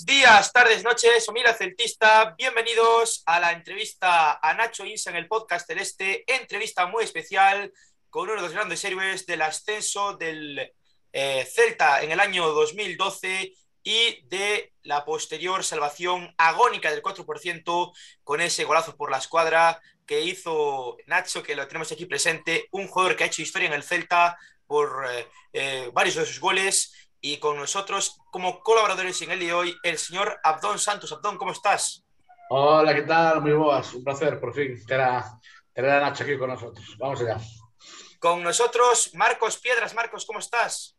días, tardes, noches, Omila Celtista. Bienvenidos a la entrevista a Nacho Insa en el podcast Celeste. Entrevista muy especial con uno de los grandes héroes del ascenso del eh, Celta en el año 2012 y de la posterior salvación agónica del 4% con ese golazo por la escuadra que hizo Nacho, que lo tenemos aquí presente, un jugador que ha hecho historia en el Celta por eh, eh, varios de sus goles y con nosotros como colaboradores en el día de hoy el señor Abdón Santos. Abdón, ¿cómo estás? Hola, ¿qué tal? Muy buenas, un placer por fin tener a, tener a Nacho aquí con nosotros. Vamos allá. Con nosotros Marcos Piedras. Marcos, ¿cómo estás?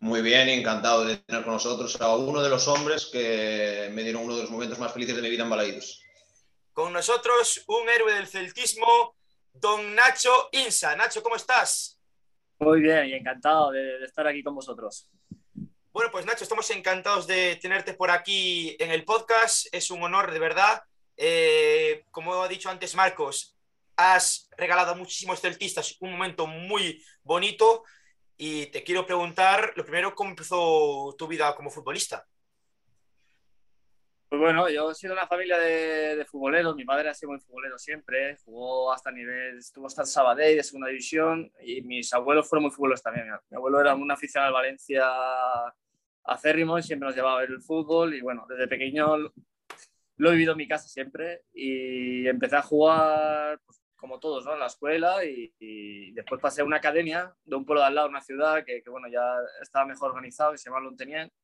Muy bien, encantado de tener con nosotros a uno de los hombres que me dieron uno de los momentos más felices de mi vida en Balaidos. Con nosotros un héroe del celtismo, don Nacho Insa. Nacho, ¿cómo estás? Muy bien y encantado de, estar aquí con vosotros. Bueno, pues Nacho, estamos encantados de tenerte por aquí en el podcast. Es un honor, de verdad. Eh, como ha dicho antes Marcos, has regalado a muchísimos celtistas un momento muy bonito y te quiero preguntar, lo primero, ¿cómo empezó tu vida como futbolista? Pues bueno, yo he sido una familia de, futboleros, mi padre ha sido muy futbolero siempre, jugó hasta nivel, estuvo hasta el Sabadell de segunda división y mis abuelos fueron muy futboleros también. Mi abuelo era un aficionado al Valencia acérrimo y siempre nos llevaba a ver el fútbol y bueno, desde pequeño lo he vivido en mi casa siempre y empecé a jugar pues, como todos, ¿no? En la escuela y, después pasé a una academia de un pueblo de al lado, una ciudad que, que bueno, ya estaba mejor organizado, que se llama Lonteniente,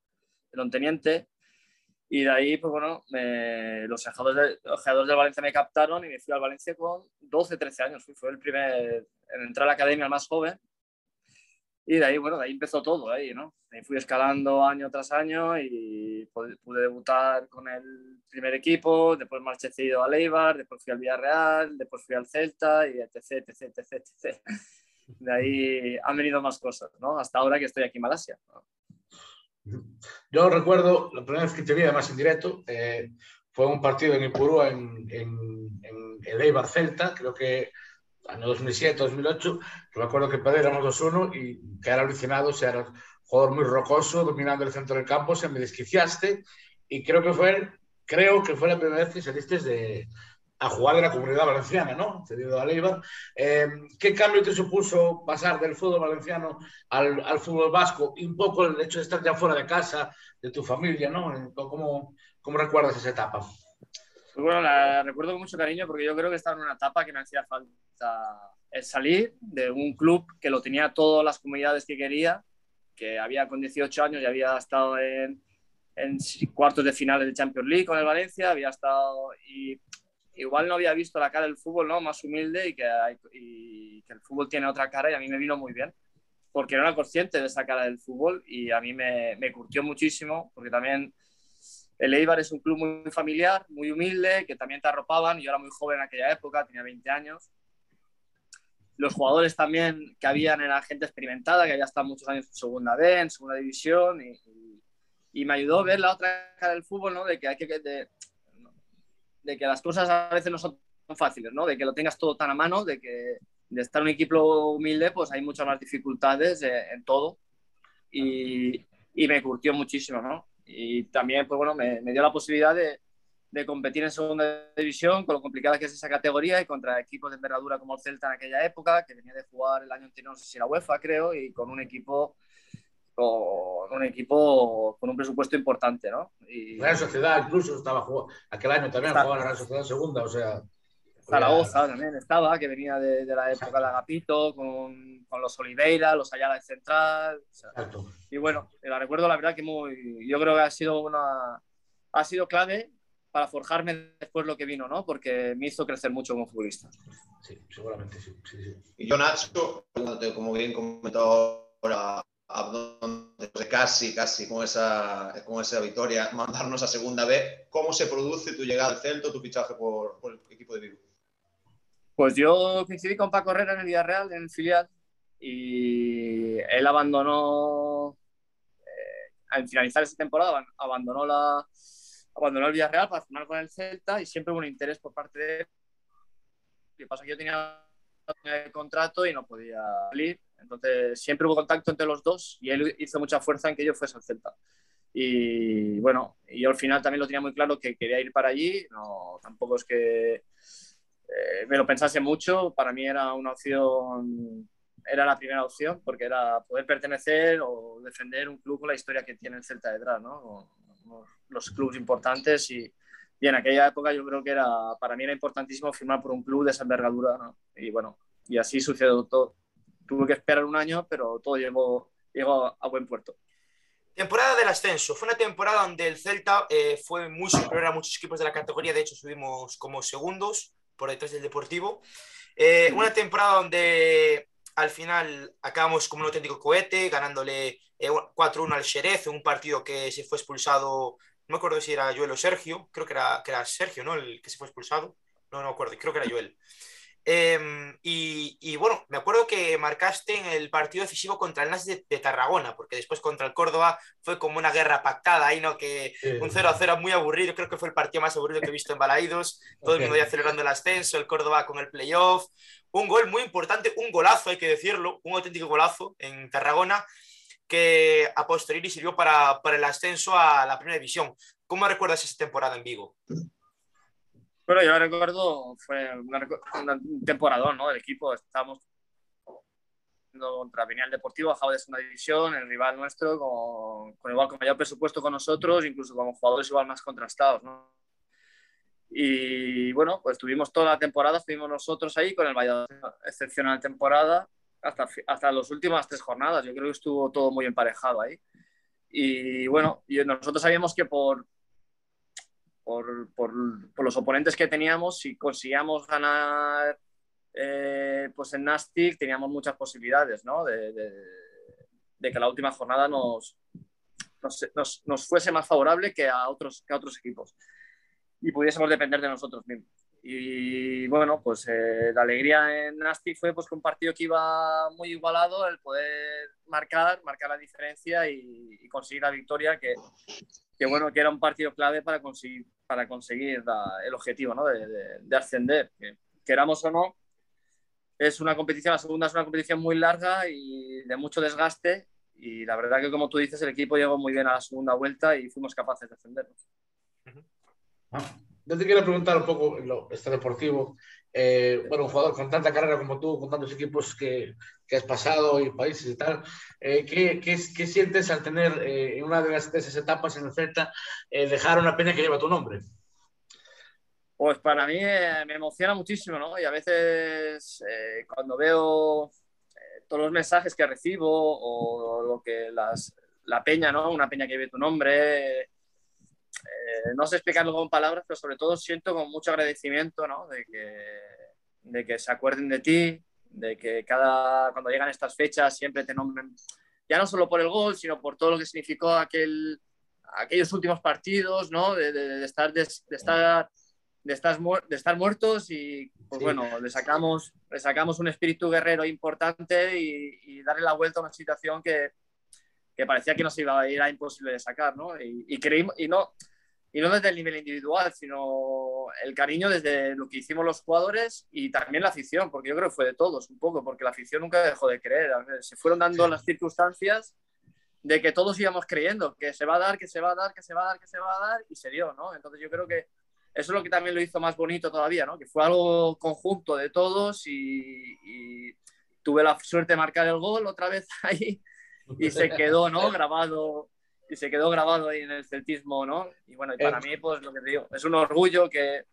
Lonteniente y de ahí, pues bueno, los jugadores de, de Valencia me captaron y me fui al Valencia con 12, 13 años. Fui, fue el primer en entrar a la academia, más joven. Y de ahí, bueno, de ahí empezó todo, ahí, ¿no? Ahí fui escalando año tras año y pude, debutar con el primer equipo, después marché cedido a Leibar, después fui al Villarreal, después fui al Celta y etc, etc, etc, etc. De ahí han venido más cosas, ¿no? Hasta ahora que estoy aquí en Malasia. Yo recuerdo la primera vez que te vi, además en directo, eh, fue un partido en Ipurúa, en, en, en el Eibar Celta, creo que año 2007, 2008, que me acuerdo que éramos 2-1 y que era alucinado, o sea, era un jugador muy rocoso, dominando el centro del campo, se me desquiciaste y creo que fue, creo que fue la primera vez que saliste de, a jugar de la comunidad valenciana, ¿no? Cedido a Leiva. Eh, ¿Qué cambio te supuso pasar del fútbol valenciano al, al, fútbol vasco? Y un poco el hecho de estar ya fuera de casa, de tu familia, ¿no? ¿Cómo, cómo recuerdas esa etapa? Pues bueno, la recuerdo con mucho cariño porque yo creo que estaba en una etapa que me hacía falta el salir de un club que lo tenía todas las comunidades que quería, que había con 18 años y había estado en, en cuartos de finales de Champions League con el Valencia, había estado y igual no había visto la cara del fútbol ¿no? más humilde y que, y que el fútbol tiene otra cara y a mí me vino muy bien porque no era consciente de esa cara del fútbol y a mí me, me curtió muchísimo porque también el Eibar es un club muy familiar, muy humilde, que también te arropaban. Yo era muy joven en aquella época, tenía 20 años. Los jugadores también que habían era gente experimentada, que había estado muchos años en segunda B, en segunda división, y, y, me ayudó a ver la otra cara del fútbol, ¿no? De que hay que, de, de que las cosas a veces no son tan fáciles, ¿no? De que lo tengas todo tan a mano, de que de estar en un equipo humilde, pues hay muchas más dificultades eh, en todo. Y, y, me curtió muchísimo, ¿no? Y también, pues bueno, me, me dio la posibilidad de, de, competir en segunda división, con lo complicada que es esa categoría, y contra equipos de envergadura como el Celta en aquella época, que venía de jugar el año anterior, no sé si la UEFA, creo, y con un equipo con un equipo con un presupuesto importante, ¿no? Y... Real Sociedad incluso estaba jugando, aquel año también jugaba la Real Sociedad segunda, o sea... Zaragoza también estaba, que venía de, de la época de Agapito, con, con, los Oliveira, los Ayala de Central. O sea, y bueno, la recuerdo la verdad que muy, yo creo que ha sido una, ha sido clave para forjarme después lo que vino, ¿no? Porque me hizo crecer mucho como futbolista. Sí, seguramente sí. sí, sí. Y yo, Nacho, como bien comentado ahora, de casi, casi con esa, con esa victoria, mandarnos a segunda B. ¿Cómo se produce tu llegada al Celto, tu fichaje por, por, el equipo de Vigo? Pues yo coincidí con Paco Herrera en el Villarreal, en el filial, y él abandonó, eh, al finalizar esa temporada, abandonó, la, abandonó el Villarreal para firmar con el Celta y siempre hubo un interés por parte de él. Lo que pasa es que yo tenía el contrato y no podía salir entonces siempre hubo contacto entre los dos y él hizo mucha fuerza en que yo fuese al Celta. Y bueno, yo al final también lo tenía muy claro que quería ir para allí. No, tampoco es que eh, me lo pensase mucho. Para mí era una opción, era la primera opción, porque era poder pertenecer o defender un club con la historia que tiene el Celta detrás, ¿no? Los clubes importantes y, y en aquella época yo creo que era, para mí era importantísimo firmar por un club de esa envergadura, ¿no? Y bueno, y así sucedió todo. Tuve que esperar un año, pero todo llegó, llegó a buen puerto. Temporada del ascenso. Fue una temporada donde el Celta eh, fue muy superior a muchos equipos de la categoría. De hecho, subimos como segundos por detrás del Deportivo. Eh, una temporada donde al final acabamos como un auténtico cohete, ganándole 4-1 eh, al Xerez, un partido que se fue expulsado no me acuerdo si era Joel o Sergio, creo que era, que era Sergio, ¿no? El que se fue expulsado. No, no me acuerdo, creo que era Joel. Em, y, bueno, me acuerdo que marcaste en el partido decisivo contra el Nas de, Tarragona, porque después contra el Córdoba fue como una guerra pactada ahí, ¿no? Que un 0 a 0 muy aburrido, creo que fue el partido más aburrido que he visto en Balaídos, todo el mundo ya celebrando el ascenso, el Córdoba con el playoff, un gol muy importante, un golazo, hay que decirlo, un auténtico golazo en Tarragona, que a posteriori sirvió para, para el ascenso a la primera división. ¿Cómo recuerdas esa temporada en Vigo? Bueno, yo la recuerdo, fue una, temporada, ¿no? El equipo, estábamos contra Viñal Deportivo, bajaba de segunda división, el rival nuestro, con, con, igual con mayor presupuesto con nosotros, incluso con jugadores igual más contrastados, ¿no? Y bueno, pues tuvimos toda la temporada, estuvimos nosotros ahí con el Valladolid, excepcional temporada, hasta, hasta las últimas tres jornadas. Yo creo que estuvo todo muy emparejado ahí. Y bueno, y nosotros sabíamos que por, por, los oponentes que teníamos, si conseguíamos ganar eh, pues en Nastic, teníamos muchas posibilidades ¿no? de, que la última jornada nos, nos, nos, fuese más favorable que a, otros, que a otros equipos y pudiésemos depender de nosotros mismos. Y bueno, pues eh, la alegría en Nasti fue pues, que un partido que iba muy igualado, el poder marcar, marcar la diferencia y, conseguir la victoria, que, que, bueno, que era un partido clave para conseguir, para conseguir el objetivo ¿no? de, de, ascender. Que, queramos o no, es una competición, la segunda es una competición muy larga y de mucho desgaste. Y la verdad que, como tú dices, el equipo llegó muy bien a la segunda vuelta y fuimos capaces de ascendernos. Yo te quiero preguntar un poco lo este deportivo. Eh, bueno, un jugador con tanta carrera como tú, con tantos equipos que, que has pasado y países y tal, eh, ¿qué, qué, sientes al tener eh, en una de, las, esas etapas en el Celta dejar una peña que lleva tu nombre? Pues para mí me emociona muchísimo, ¿no? Y a veces cuando veo todos los mensajes que recibo o lo que las, la peña, ¿no? Una peña que ve tu nombre, eh, no sé explicarlo con palabras, pero sobre todo siento con mucho agradecimiento ¿no? de, que, de que se acuerden de ti, de que cada, cuando llegan estas fechas siempre te nombren, ya no solo por el gol, sino por todo lo que significó aquel, aquellos últimos partidos, ¿no? de, de, estar, de, estar, de, estar, de estar muertos y pues bueno, le sacamos, le sacamos un espíritu guerrero importante y, y darle la vuelta a una situación que, que parecía que nos iba a ir a imposible de sacar, ¿no? Y, y, creímos, y, no, y no desde el nivel individual, sino el cariño desde lo que hicimos los jugadores y también la afición, porque yo creo que fue de todos un poco, porque la afición nunca dejó de creer. Se fueron dando las circunstancias de que todos íbamos creyendo que se va a dar, que se va a dar, que se va a dar, que se va a dar, y se dio, ¿no? Entonces yo creo que eso es lo que también lo hizo más bonito todavía, ¿no? Que fue algo conjunto de todos y, y tuve la suerte de marcar el gol otra vez ahí y se quedó, ¿no? Grabado y se quedó grabado ahí en el celtismo, ¿no? Y bueno, y para mí, pues lo que te digo, es un orgullo que,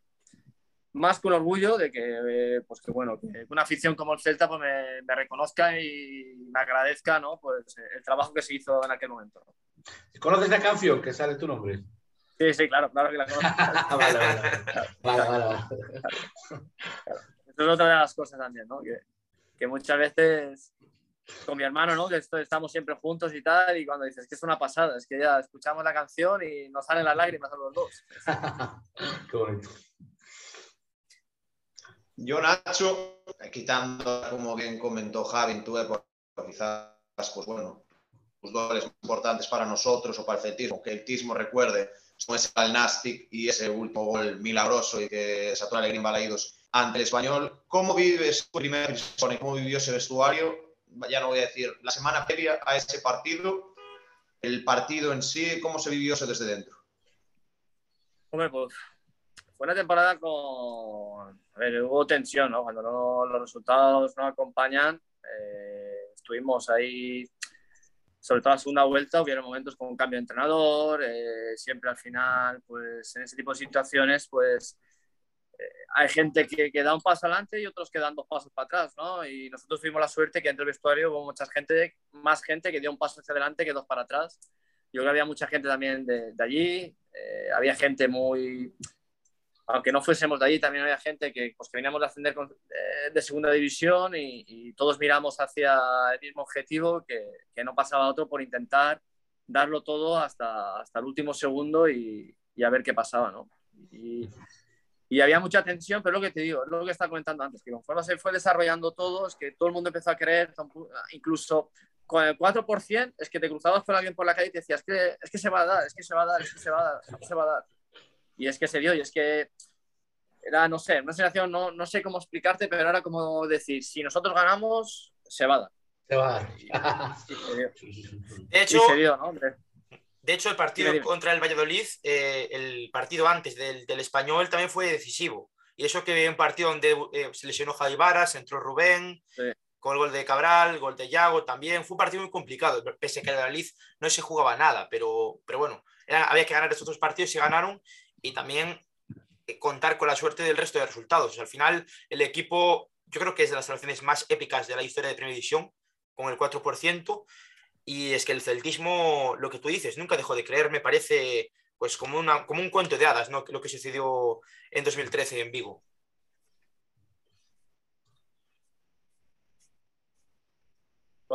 más que un orgullo de que, pues que bueno, que una afición como el Celta pues me, me reconozca y me agradezca, ¿no? Pues el trabajo que se hizo en aquel momento. ¿Conoces la canción que sale tu nombre? Sí, sí, claro, claro que la conozco. vale, vale, vale, vale, vale. Eso es otra de las cosas también, ¿no? Que, que muchas veces con mi hermano, ¿no? Que estamos siempre juntos y tal, y cuando dices que es una pasada, es que ya escuchamos la canción y nos salen las lágrimas a los dos. Qué bonito. Yo, Nacho, quitando, como bien comentó Javi, tuve quizás, pues bueno, los goles importantes para nosotros o para el celtismo, que el tismo recuerde, son ese al Nastic y ese último gol milagroso y que desató la alegría ante el español. ¿Cómo vives tu primer cómo vivió ese vestuario? Ya no voy a decir, la semana previa a ese partido, el partido en sí, ¿cómo se vivió eso desde dentro? Hombre, pues fue una temporada con... A ver, hubo tensión, ¿no? Cuando no, los resultados no acompañan, eh, estuvimos ahí, sobre todo la segunda vuelta, hubieron momentos con un cambio de entrenador, eh, siempre al final, pues en ese tipo de situaciones, pues hay gente que, que, da un paso adelante y otros que dan dos pasos para atrás, ¿no? Y nosotros tuvimos la suerte que dentro del vestuario hubo mucha gente, más gente que dio un paso hacia adelante que dos para atrás. Yo creo que había mucha gente también de, de allí, eh, había gente muy, aunque no fuésemos de allí, también había gente que, pues, que veníamos de ascender con, de, de, segunda división y, y, todos miramos hacia el mismo objetivo, que, que, no pasaba otro por intentar darlo todo hasta, hasta el último segundo y, y a ver qué pasaba, ¿no? Y, y había mucha tensión, pero lo que te digo, lo que estaba comentando antes, que conforme se fue desarrollando todo, es que todo el mundo empezó a creer, incluso con el 4%, es que te cruzabas con alguien por la calle y te decías, es que, es que se va a dar, es que se va a dar, es que se va a dar, es que se va a dar. Y es que se dio, y es que era, no sé, una sensación, no, no sé cómo explicarte, pero era como decir, si nosotros ganamos, se va a dar. Se va a dar. Y, y se dio. De hecho, y se dio, ¿no, hombre? De hecho, el partido contra el Valladolid, eh, el partido antes del, del, español, también fue decisivo. Y eso que un partido donde eh, se lesionó Javi Varas, entró Rubén, Sí. con el gol de Cabral, gol de Yago también. Fue un partido muy complicado, pese a que el Valladolid no se jugaba nada, pero, pero bueno, era- había que ganar estos dos partidos y se ganaron. Y también eh, contar con la suerte del resto de resultados. O sea, al final, el equipo, yo creo que es de las selecciones más épicas de la historia de Primera División, con el 4%. Y es que el celtismo, lo que tú dices, nunca dejó de creer, me parece pues como, una, como un cuento de hadas, ¿no? Lo que sucedió en 2013 en Vigo.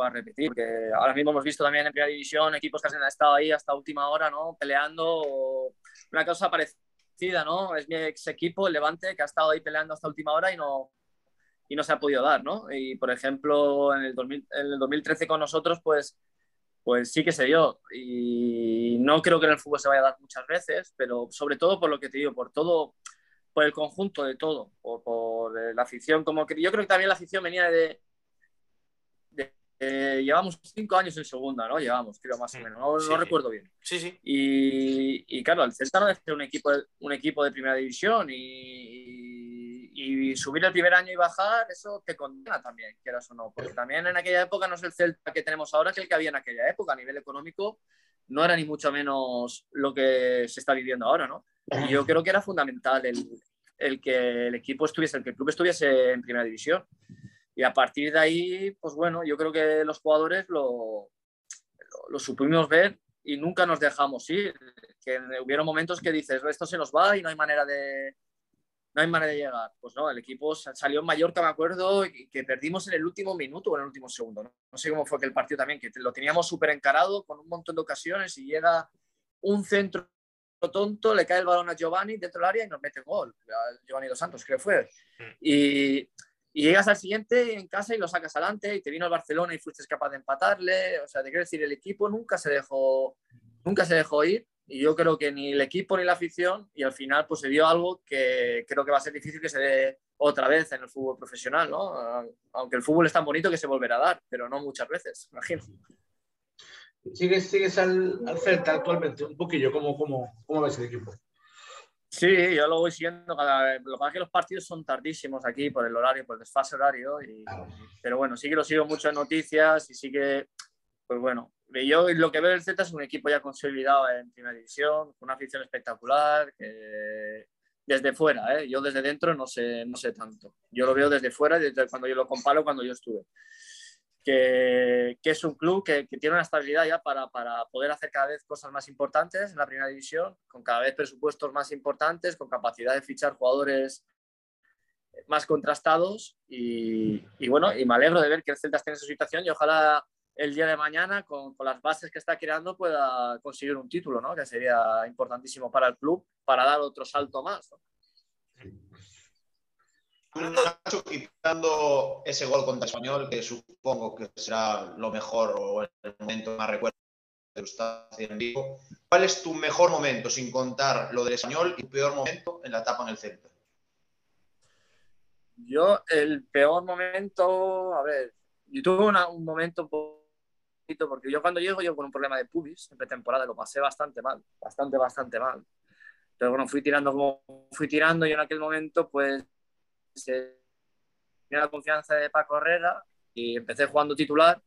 a repetir, porque ahora mismo hemos visto también en primera división equipos que han estado ahí hasta última hora, ¿no? Peleando una cosa parecida, ¿no? Es mi ex equipo, el Levante, que ha estado ahí peleando hasta última hora y no, y no se ha podido dar, ¿no? Y por ejemplo, en el, 2000, en el 2013 con nosotros, pues, pues sí que se dio. Y no creo que en el fútbol se vaya a dar muchas veces, pero sobre todo por lo que te digo, por todo, por el conjunto de todo, por, por la afición, como que yo creo que también la afición venía de, de eh, llevamos cinco años en segunda, ¿no? Llevamos, creo, más o menos. No, Sí. no recuerdo bien. Sí, sí. Y, y, claro, el Celta no es un equipo, de, un equipo de primera división y, y, y, subir el primer año y bajar, eso te condena también, quieras o no. Porque también en aquella época no es el Celta que tenemos ahora que el que había en aquella época. A nivel económico no era ni mucho menos lo que se está viviendo ahora, ¿no? Y yo creo que era fundamental el, el que el equipo estuviese, el que el club estuviese en primera división. Y a partir de ahí, pues bueno, yo creo que los jugadores lo, lo, lo supimos ver y nunca nos dejamos ir. Que hubieron momentos que dices, esto se nos va y no hay manera de, no hay manera de llegar. Pues no, el equipo salió en Mallorca, me acuerdo, y que perdimos en el último minuto o en el último segundo. No, no sé cómo fue aquel partido también, que lo teníamos súper encarado con un montón de ocasiones y llega un centro tonto, le cae el balón a Giovanni dentro del área y nos mete gol. Giovanni Dos Santos, creo que fue. Y, y llegas al siguiente en casa y lo sacas adelante y te vino el Barcelona y fuiste capaz de empatarle. O sea, te quiero decir, el equipo nunca se dejó, nunca se dejó ir y yo creo que ni el equipo ni la afición y al final pues se dio algo que creo que va a ser difícil que se dé otra vez en el fútbol profesional, ¿no? Aunque el fútbol es tan bonito que se volverá a dar, pero no muchas veces, imagino. ¿Sigues, sigues al, al Celta actualmente? Un poquillo, ¿cómo, cómo, cómo ves el equipo? Sí, yo lo voy siguiendo cada vez. Lo que pasa es que los partidos son tardísimos aquí por el horario, por el desfase horario. Y, claro. Pero bueno, sí que lo sigo mucho en noticias y sí que, pues bueno, yo lo que veo del Z es un equipo ya consolidado en primera división, con una afición espectacular, que desde fuera, ¿eh? yo desde dentro no sé, no sé tanto. Yo lo veo desde fuera, desde cuando yo lo comparo, cuando yo estuve. Que, que, es un club que, que, tiene una estabilidad ya para, para, poder hacer cada vez cosas más importantes en la primera división, con cada vez presupuestos más importantes, con capacidad de fichar jugadores más contrastados y, y bueno, y me alegro de ver que el Celta esté en esa situación y ojalá el día de mañana, con, con, las bases que está creando, pueda conseguir un título, ¿no? que sería importantísimo para el club, para dar otro salto más. ¿no? Nacho, quitando ese gol contra Español, que supongo que será lo mejor o el momento más recuerdo de en vivo, ¿cuál es tu mejor momento, sin contar lo del Español, y tu peor momento en la etapa en el Celta? Yo, el peor momento, a ver, yo tuve una, un momento porque yo cuando llego, yo con un problema de pubis en pretemporada, lo pasé bastante mal, bastante, bastante mal. Pero bueno, fui tirando como fui tirando y en aquel momento, pues, tenía la confianza de Paco Herrera y empecé jugando titular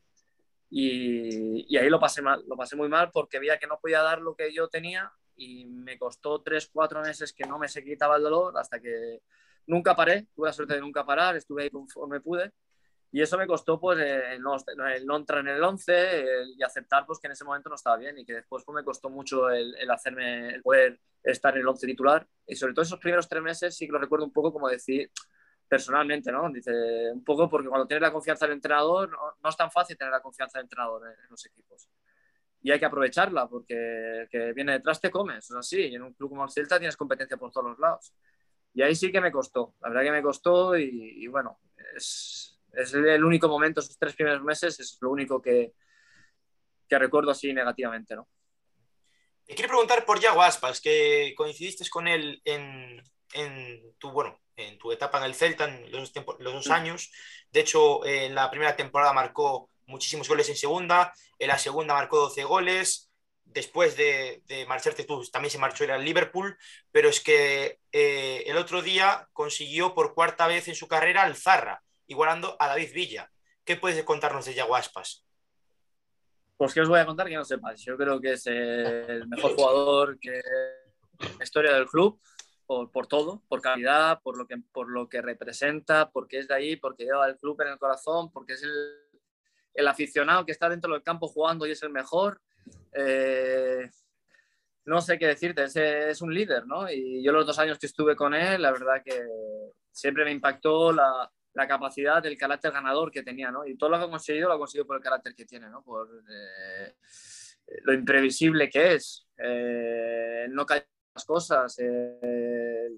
y, y, ahí lo pasé mal, lo pasé muy mal porque veía que no podía dar lo que yo tenía y me costó tres, cuatro meses que no me se quitaba el dolor hasta que nunca paré, tuve la suerte de nunca parar, estuve ahí conforme pude y eso me costó pues el no, el no entrar en el 11 y aceptar pues que en ese momento no estaba bien y que después pues, me costó mucho el, el hacerme, el poder estar en el 11 titular y sobre todo esos primeros tres meses sí que lo recuerdo un poco como decir personalmente, ¿no? Dice, un poco porque cuando tienes la confianza del entrenador, no, no es tan fácil tener la confianza del entrenador en, en, los equipos. Y hay que aprovecharla porque el que viene detrás te comes, es así. Y en un club como el Celta tienes competencia por todos los lados. Y ahí sí que me costó, la verdad que me costó y, y bueno, es, es, el único momento, esos tres primeros meses, es lo único que, que recuerdo así negativamente, ¿no? Te quiero preguntar por Yago Aspas, que coincidiste con él en, en tu, bueno, en tu etapa en el Celta, en los, los dos años. De hecho, en la primera temporada marcó muchísimos goles en segunda, en la segunda marcó 12 goles. Después de, de marcharte tú, también se marchó al Liverpool, pero es que eh, el otro día consiguió por cuarta vez en su carrera al Zarra, igualando a David Villa. ¿Qué puedes contarnos de Yago Aspas? Pues que os voy a contar que no sepáis. Yo creo que es el mejor jugador que la historia del club por, por, todo, por calidad, por lo, que, por lo que representa, porque es de ahí, porque lleva el club en el corazón, porque es el, el aficionado que está dentro del campo jugando y es el mejor. Eh, no sé qué decirte, es, es, un líder, ¿no? Y yo los dos años que estuve con él, la verdad que siempre me impactó la, la capacidad, el carácter ganador que tenía, ¿no? Y todo lo que ha conseguido lo ha conseguido por el carácter que tiene, ¿no? Por eh, lo imprevisible que es. Eh, no cae las cosas, eh,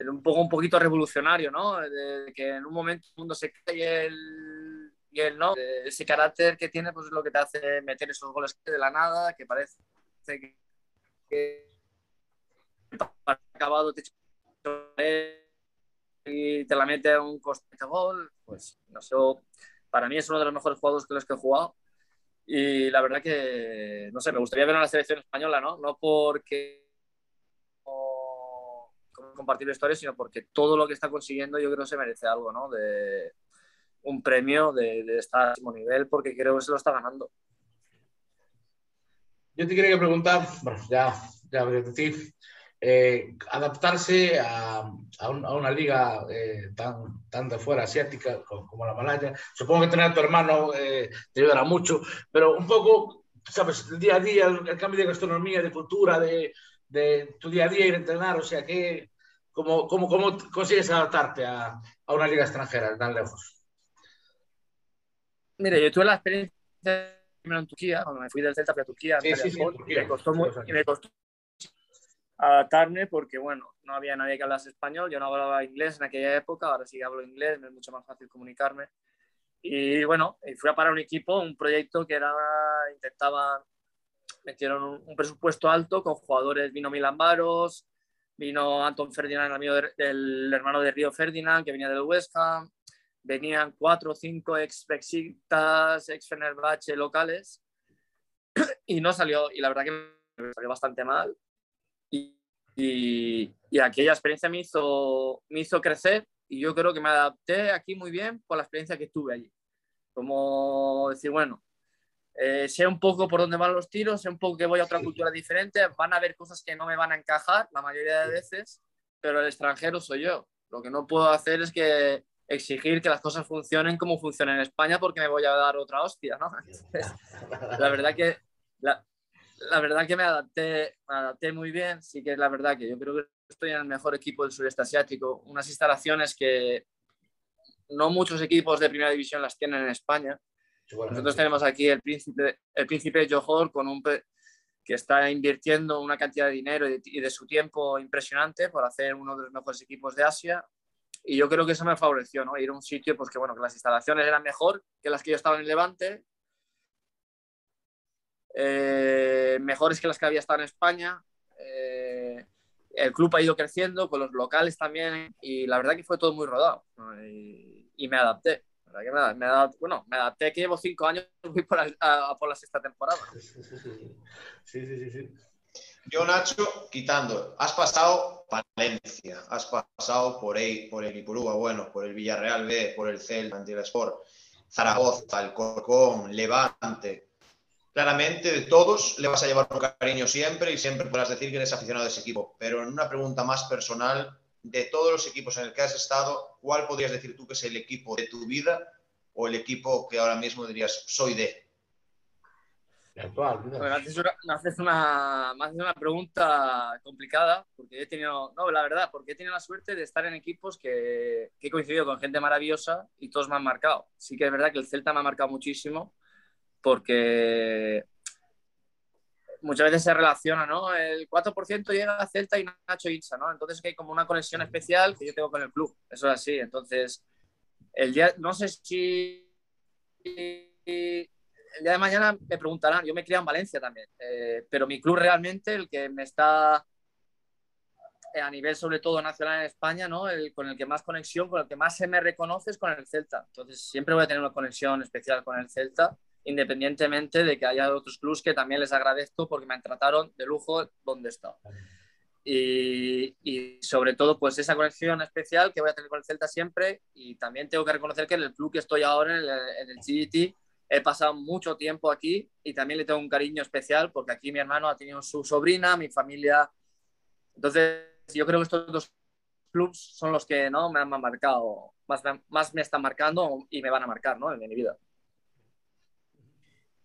un poco un poquito revolucionario, ¿no? Que en un momento el mundo se cae y él, y él no. Ese carácter que tiene, pues es lo que te hace meter esos goles de la nada, que parece que, que acabado te y te la mete un coste gol, pues no sé, para mí es uno de los mejores jugadores que los que he jugado. Y la verdad que, no sé, me gustaría ver a la selección española, ¿no? No porque compartir la historia, sino porque todo lo que está consiguiendo yo creo que se merece algo, ¿no? De un premio de, de estar al mismo nivel, porque creo que se lo está ganando. Yo te quería preguntar, bueno, ya, ya decir, eh, adaptarse a, a, un, a, una liga eh, tan, tan de fuera, asiática, como, como, la Malaya. Supongo que tener a tu hermano eh, te ayudará mucho, pero un poco, sabes, el día a día, el, el cambio de gastronomía, de cultura, de, de, tu día a día ir a entrenar, o sea, que, ¿cómo, cómo, cómo consigues adaptarte a, a, una liga extranjera tan lejos? Mire, yo tuve la experiencia en Turquía, cuando me fui del Celta a Turquía, sí, sí, sí, y me costó, muy, me costó adaptarme porque, bueno, no había nadie que hablase español, yo no hablaba inglés en aquella época, ahora sí hablo inglés, me es mucho más fácil comunicarme. Y bueno, y fui a parar un equipo, un proyecto que era, intentaba, metieron un, presupuesto alto con jugadores, vino Milan Baros, vino Anton Ferdinand, el amigo de, hermano de Río Ferdinand, que venía del West Ham, venían cuatro o cinco ex Bexitas, ex Fenerbahce locales, y no salió, y la verdad que me salió bastante mal, y, y, aquella experiencia me hizo, me hizo crecer y yo creo que me adapté aquí muy bien por la experiencia que tuve allí. Como decir, bueno, eh, sé un poco por dónde van los tiros, sé un poco que voy a otra cultura diferente, van a haber cosas que no me van a encajar la mayoría de veces, pero el extranjero soy yo. Lo que no puedo hacer es que exigir que las cosas funcionen como funcionan en España porque me voy a dar otra hostia, ¿no? Entonces, la verdad que la, la verdad que me adapté, me adapté muy bien. Sí que es la verdad que yo creo que estoy en el mejor equipo del sureste asiático. Unas instalaciones que no muchos equipos de primera división las tienen en España. Nosotros tenemos aquí el príncipe, el príncipe Johor con un que está invirtiendo una cantidad de dinero y de, y de, su tiempo impresionante por hacer uno de los mejores equipos de Asia. Y yo creo que eso me favoreció, ¿no? Ir a un sitio, pues que bueno, que las instalaciones eran mejor que las que yo estaba en Levante, eh, mejores que las que había estado en España. Eh, el club ha ido creciendo con los locales también y la verdad que fue todo muy rodado ¿no? y, y, me adapté. que me, me da, bueno, me adapté que llevo cinco años voy por la, a, por la sexta temporada. Sí, sí, sí. sí. Yo, Nacho, quitando, has pasado Valencia, has pasado por, ahí, por el Ipurúa, bueno, por el Villarreal B, por el Celta, el Sport, Zaragoza, el Corcón, Levante. Claramente, de todos le vas a llevar un cariño siempre y siempre podrás decir que eres aficionado a ese equipo. Pero en una pregunta más personal, de todos los equipos en el que has estado, ¿cuál podrías decir tú que es el equipo de tu vida o el equipo que ahora mismo dirías soy de? Actual, bueno, me, haces una, me, haces una, me haces una pregunta complicada, porque he tenido, no, la verdad, porque he tenido la suerte de estar en equipos que, que he coincidido con gente maravillosa y todos me han marcado. Sí que es verdad que el Celta me ha marcado muchísimo, porque muchas veces se relaciona, ¿no? El 4% llega a Celta y Nacho Itza, ¿no? Entonces hay como una conexión especial que yo tengo con el club. Eso es así. Entonces, el día, no sé si el día de mañana me preguntarán, yo me crié en Valencia también, eh, pero mi club realmente, el que me está eh, a nivel sobre todo nacional en España, ¿no? El, con el que más conexión, con el que más se me reconoce es con el Celta. Entonces siempre voy a tener una conexión especial con el Celta, independientemente de que haya otros clubes que también les agradezco porque me trataron de lujo donde he estado. Y, y, sobre todo pues esa conexión especial que voy a tener con el Celta siempre y también tengo que reconocer que en el club que estoy ahora, en el, en el GT, he pasado mucho tiempo aquí y también le tengo un cariño especial porque aquí mi hermano ha tenido su sobrina, mi familia. Entonces, yo creo que estos dos clubs son los que ¿no? me han marcado, más, más me están marcando y me van a marcar ¿no? en mi vida.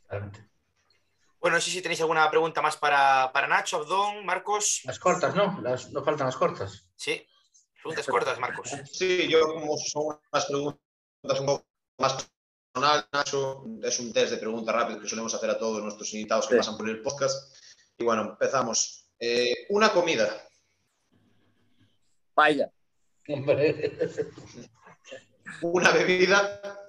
Bueno, no sé si tenéis alguna pregunta más para, para Nacho, Abdón, Marcos. Las cortas, ¿no? Las, no faltan las cortas. Sí, preguntas cortas, Marcos. Sí, yo como son unas preguntas un poco más Nacho, es un test de preguntas rápidas que solemos hacer a todos nuestros invitados que sí. pasan por el podcast. Y bueno, empezamos. Eh, una comida. Paella. una bebida.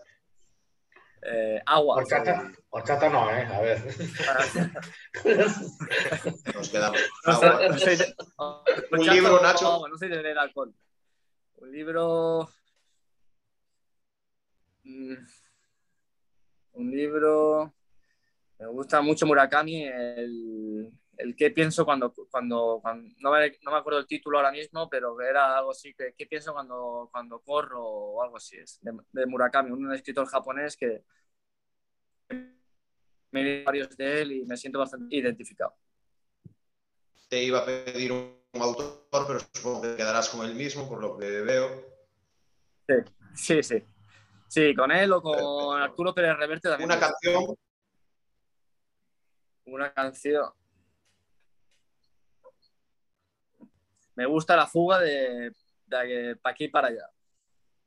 Eh, agua. Horchata, horchata no, ¿eh? A ver. Nos quedamos. No de... un libro, Nacho. No, no sé de beber alcohol. Un libro. Mm un libro. Me gusta mucho Murakami, el, el qué pienso cuando, cuando, cuando no, me, no, me, acuerdo el título ahora mismo, pero era algo así, que qué pienso cuando, cuando corro o algo así, es de, de Murakami, un escritor japonés que me he varios de él y me siento bastante identificado. Te iba a pedir un autor, pero supongo que quedarás con el mismo, por lo que veo. Sí, sí, sí. Sí, con él o con Arturo Pérez Reverte también. Una canción. Una canción. Me gusta la fuga de, de para aquí y para allá.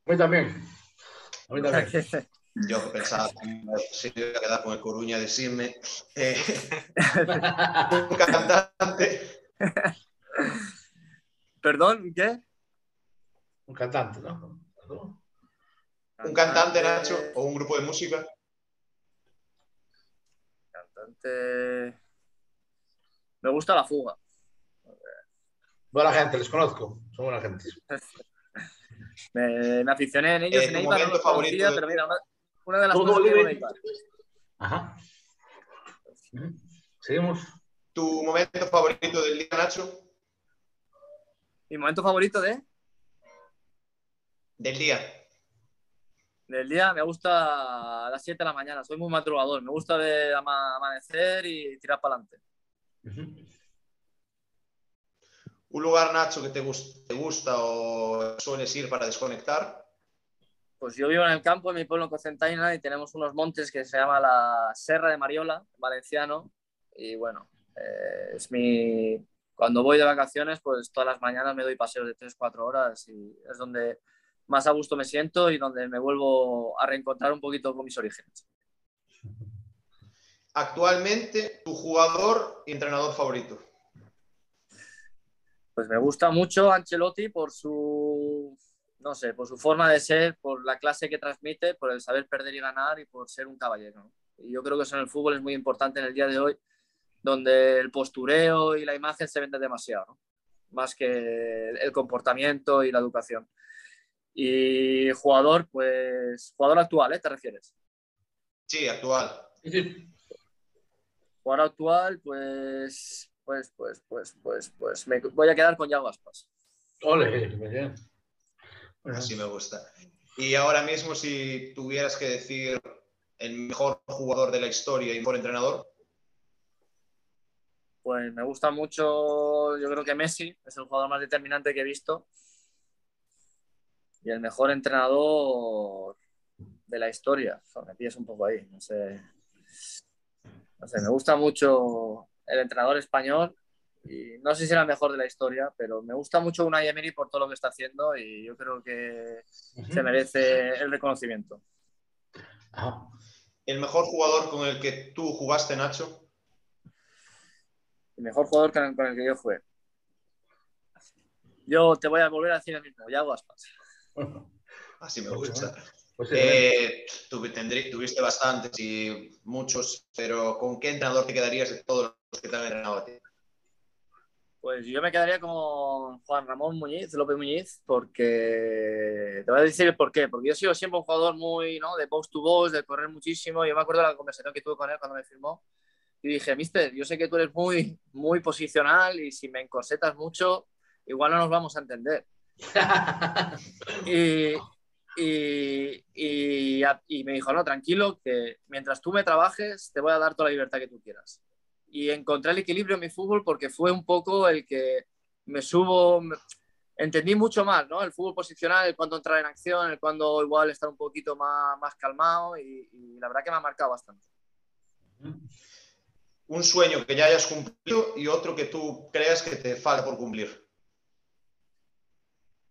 A mí también. A mí también. Yo pensaba que se iba a quedar con el Coruña decirme eh, un cantante. ¿Perdón? ¿Qué? Un cantante, ¿no? ¿Un cantante, Nacho? ¿O un grupo de música? Cantante. Me gusta la fuga. Buena gente, les conozco. Son buena gente. me, me, aficioné en ellos eh, en Eibar, no favorito conocía, pero mira, una, una de las cosas que en Eibar. Ajá. Seguimos. ¿Tu momento favorito del día, Nacho? ¿Mi momento favorito de? Del día del día me gusta a las 7 de la mañana, soy muy madrugador, me gusta de ama amanecer y tirar para adelante. Uh -huh. ¿Un lugar, Nacho, que te, gust te, gusta o sueles ir para desconectar? Pues yo vivo en el campo, en mi pueblo, en Cocentaina, y tenemos unos montes que se llama la Serra de Mariola, valenciano, y bueno, eh, es mi... Cuando voy de vacaciones, pues todas las mañanas me doy paseos de 3-4 horas y es donde más a gusto me siento y donde me vuelvo a reencontrar un poquito con mis orígenes. Actualmente, tu jugador y entrenador favorito. Pues me gusta mucho Ancelotti por su, no sé, por su forma de ser, por la clase que transmite, por el saber perder y ganar y por ser un caballero. Y yo creo que eso en el fútbol es muy importante en el día de hoy, donde el postureo y la imagen se vende demasiado, ¿no? más que el comportamiento y la educación. Y jugador, pues, jugador actual, ¿eh? ¿Te refieres? Sí, actual. Jugador actual, pues, pues, pues, pues, pues, pues, me voy a quedar con Yago Aspas. Ole, bien. Así me gusta. Y ahora mismo, si tuvieras que decir el mejor jugador de la historia y mejor entrenador. Pues me gusta mucho, yo creo que Messi es el jugador más determinante que he visto. Y el mejor entrenador de la historia. me pillas un poco ahí, no sé. No sé, me gusta mucho el entrenador español y no sé si era el mejor de la historia, pero me gusta mucho Unai Emery por todo lo que está haciendo y yo creo que se merece el reconocimiento. ¿El mejor jugador con el que tú jugaste, Nacho? El mejor jugador con el que yo jugué. Yo te voy a volver a decir el mismo, Yago Aspas. Así me gusta. Pues eh, tuviste bastantes y muchos, pero ¿con qué entrenador te quedarías de todos los que te han ti? Pues yo me quedaría con Juan Ramón Muñiz, López Muñiz, porque te voy a decir el por qué. Porque yo he sido siempre un jugador muy ¿no? de box to box, de correr muchísimo. Yo me acuerdo de la conversación que tuve con él cuando me firmó. Y dije, Mister, yo sé que tú eres muy, muy posicional y si me encorsetas mucho, igual no nos vamos a entender. y, y, y, y, me dijo, no, tranquilo, que mientras tú me trabajes, te voy a dar toda la libertad que tú quieras y encontré el equilibrio en mi fútbol porque fue un poco el que me subo, entendí mucho más, ¿no? El fútbol posicional, el cuando entrar en acción, el cuando igual estar un poquito más, más calmado y, la verdad que me ha marcado bastante. Un sueño que ya hayas cumplido y otro que tú creas que te falta por cumplir.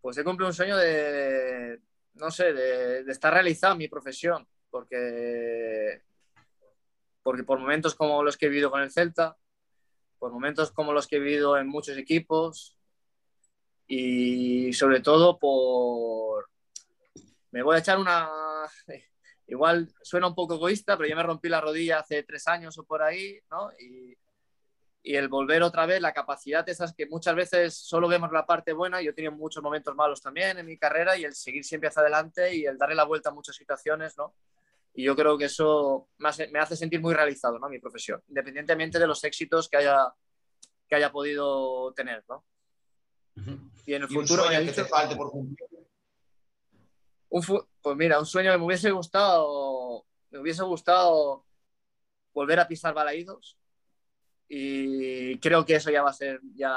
Pues he cumplido un sueño de, no sé, de, de estar realizado en mi profesión, porque porque por momentos como los que he vivido con el Celta, por momentos como los que he vivido en muchos equipos y sobre todo por... Me voy a echar una... Igual suena un poco egoísta, pero yo me rompí la rodilla hace tres años o por ahí, ¿no? Y, y el volver otra vez, la capacidad esas que muchas veces solo vemos la parte buena, yo he tenido muchos momentos malos también en mi carrera y el seguir siempre hacia adelante y el darle la vuelta a muchas situaciones, ¿no? Y yo creo que eso me hace, sentir muy realizado, ¿no? Mi profesión, independientemente de los éxitos que haya, que haya podido tener, ¿no? Y en el futuro... Un que te falte por cumplir? pues mira, un sueño que me hubiese gustado, me hubiese gustado volver a pisar balaídos y creo que eso ya va a ser, ya,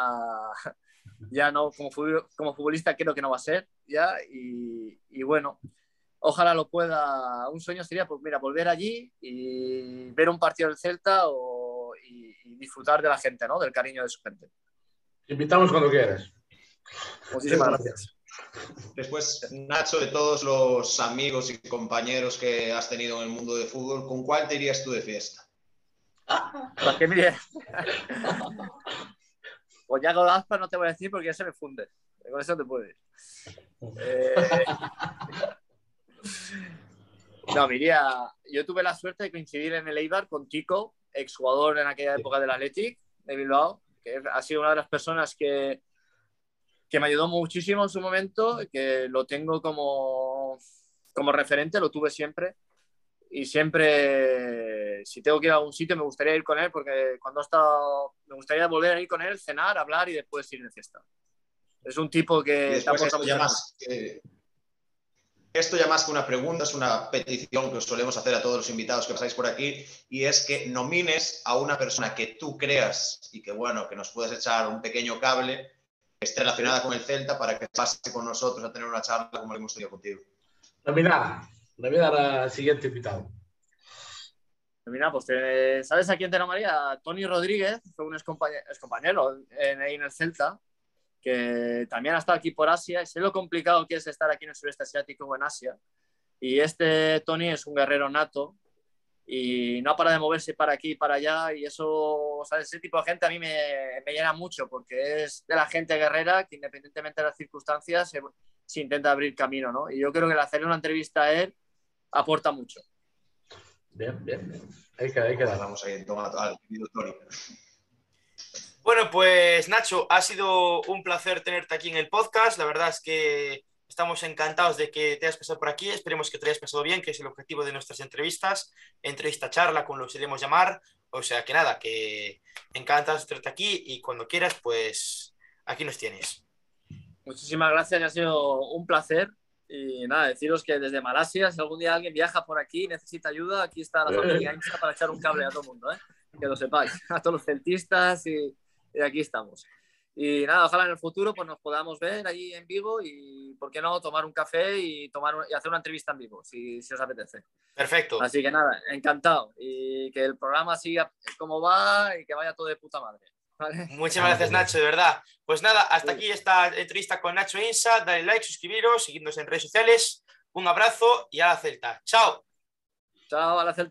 ya no, como, como futbolista creo que no va a ser, ya, y, y bueno, ojalá lo pueda. Un sueño sería, pues mira, volver allí y ver un partido del Celta y, disfrutar de la gente, ¿no? Del cariño de su gente. invitamos cuando quieras. Muchísimas gracias. Después, Nacho, de todos los amigos y compañeros que has tenido en el mundo de fútbol, ¿con cuál te irías tú de fiesta? Pues que mire. Pues ya con Aspa no te voy a decir porque ya se me funde. Con eso te puedo ir. Eh, no, miría, yo tuve la suerte de coincidir en el Eibar con Tico, exjugador en aquella época del Athletic de Bilbao, que ha sido una de las personas que, que me ayudó muchísimo en su momento, que lo tengo como, como referente, lo tuve siempre. Y siempre, si tengo que ir a algún sitio, me gustaría ir con él, porque cuando he estado, me gustaría volver a ir con él, cenar, hablar y después ir de fiesta. Es un tipo que te aporta mucho más. Que esto ya más que una pregunta, es una petición que os solemos hacer a todos los invitados que pasáis por aquí, y es que nomines a una persona que tú creas y que, bueno, que nos puedas echar un pequeño cable que esté relacionada con el Celta para que pase con nosotros a tener una charla como la hemos tenido contigo. Nominar, nominar al siguiente invitado. Mira, pues ¿sabes a quién te llamaría? Tony Rodríguez, fue un excompañero, en, en el Celta, que también ha estado aquí por Asia. Sé lo complicado que es estar aquí en el sureste asiático o en Asia. Y este Tony es un guerrero nato y no para de moverse para aquí y para allá. Y eso, ¿sabes? ese tipo de gente a mí me, me, llena mucho porque es de la gente guerrera que independientemente de las circunstancias se, intenta abrir camino. ¿no? Y yo creo que el hacerle una entrevista a él aporta mucho. Bien, bien, bien. Hay que, hay que Vamos ahí, toma al Tony. Bueno, pues Nacho, ha sido un placer tenerte aquí en el podcast. La verdad es que Estamos encantados de que te hayas pasado por aquí. Esperemos que te hayas pasado bien, que es el objetivo de nuestras entrevistas. Entrevista charla, como lo queremos llamar. O sea que nada, que encantados de tenerte aquí y cuando quieras, pues aquí nos tienes. Muchísimas gracias, ha sido un placer. Y nada, deciros que desde Malasia, si algún día alguien viaja por aquí y necesita ayuda, aquí está la familia Insta para echar un cable a todo el mundo, ¿eh? que lo sepáis, a todos los celtistas y, y aquí estamos. Y nada, ojalá en el futuro pues, nos podamos ver allí en Vigo y, ¿por qué no?, tomar un café y, tomar, y hacer una entrevista en vivo, si, si os apetece. Perfecto. Así que nada, encantado. Y que el programa siga como va y que vaya todo de puta madre. ¿vale? Muchas gracias, Nacho, de verdad. Pues nada, hasta aquí esta entrevista con Nacho Insa. Dale like, suscribiros, seguidnos en redes sociales. Un abrazo y a la Celta. Chao. Chao, a la Celta.